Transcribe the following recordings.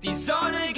These are the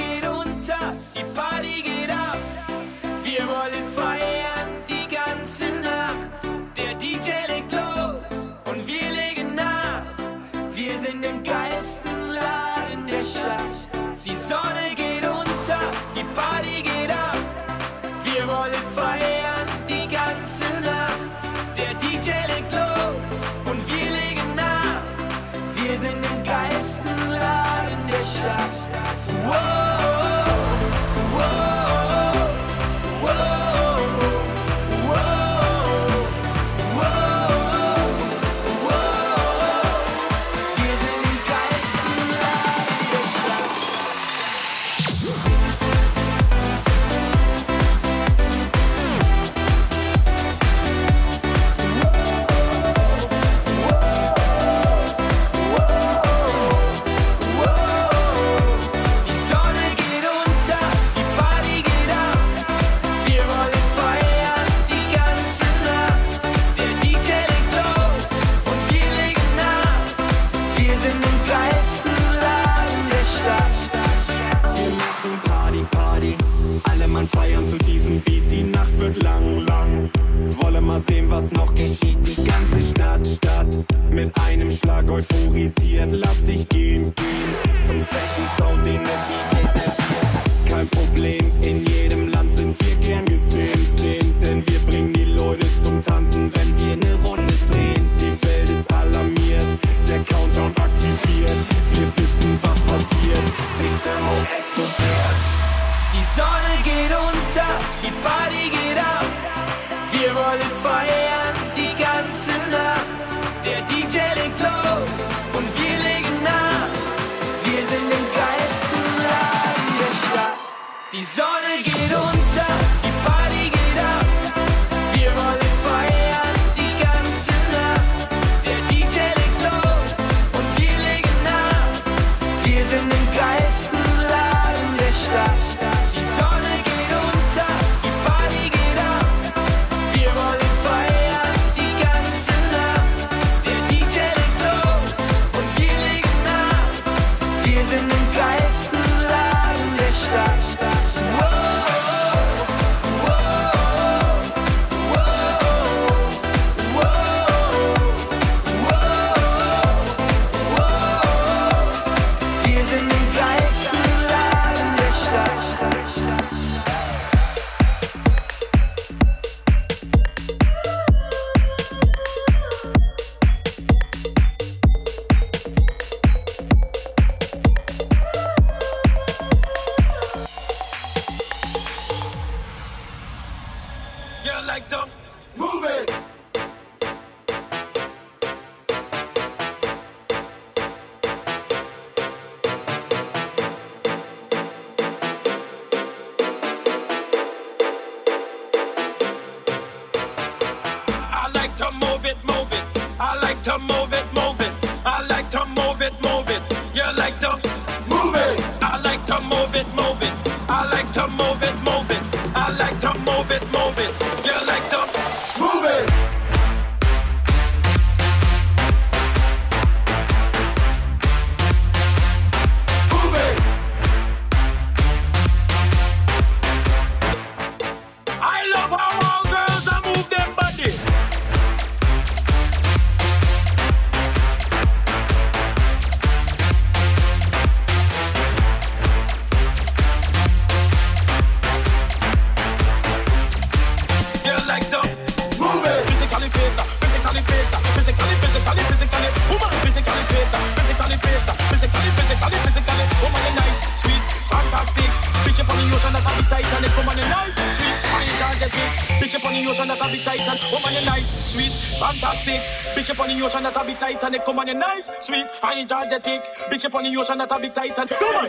Giorgia tick. Bitch up on the ocean, that a big titan. Come on.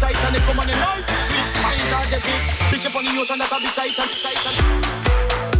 Tight and it come on the noise. Sleep, mind target it. Bitch up on the ocean that a bit tight and tight and.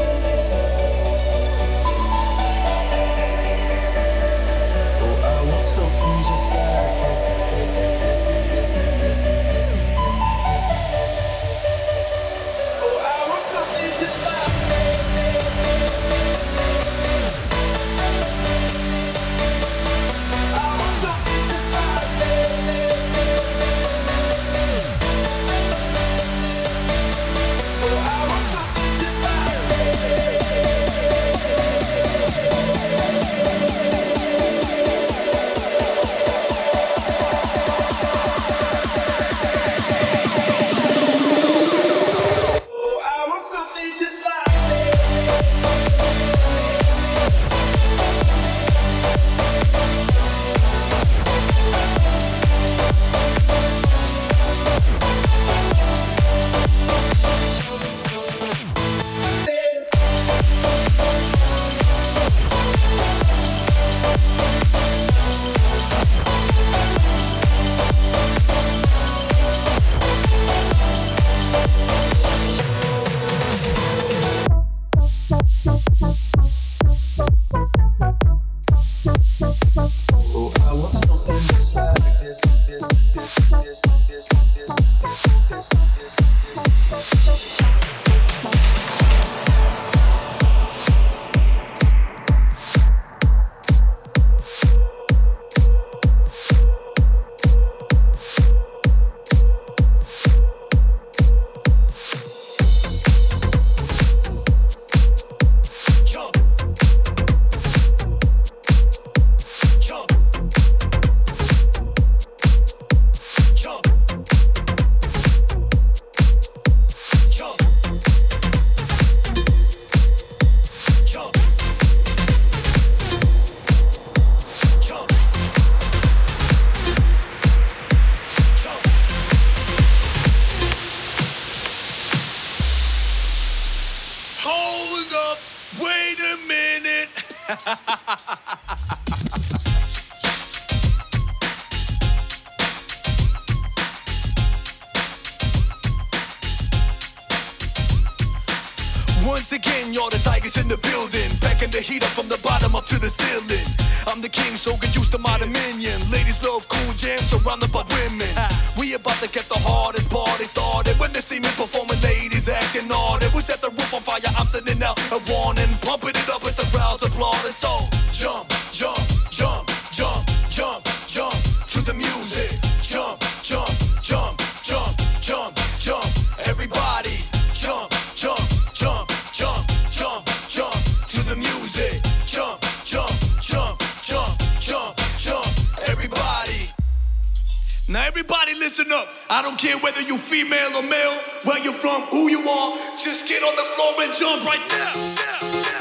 where you from, who you are. Just get on the floor and jump right now. now.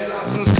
gerações.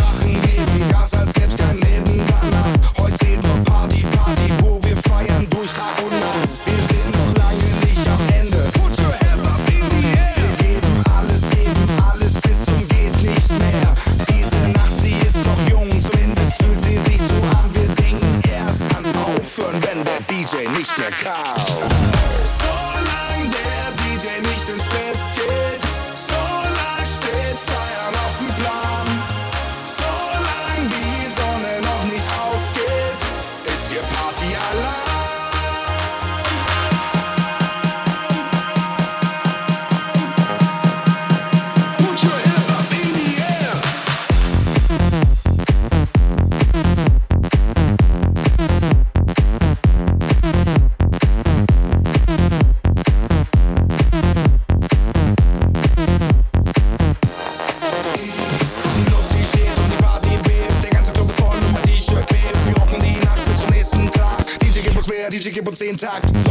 DJ keep on staying intact.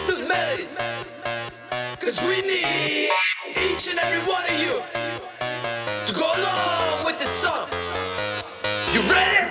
understood melody. Cause we need each and every one of you to go along with the song. You ready?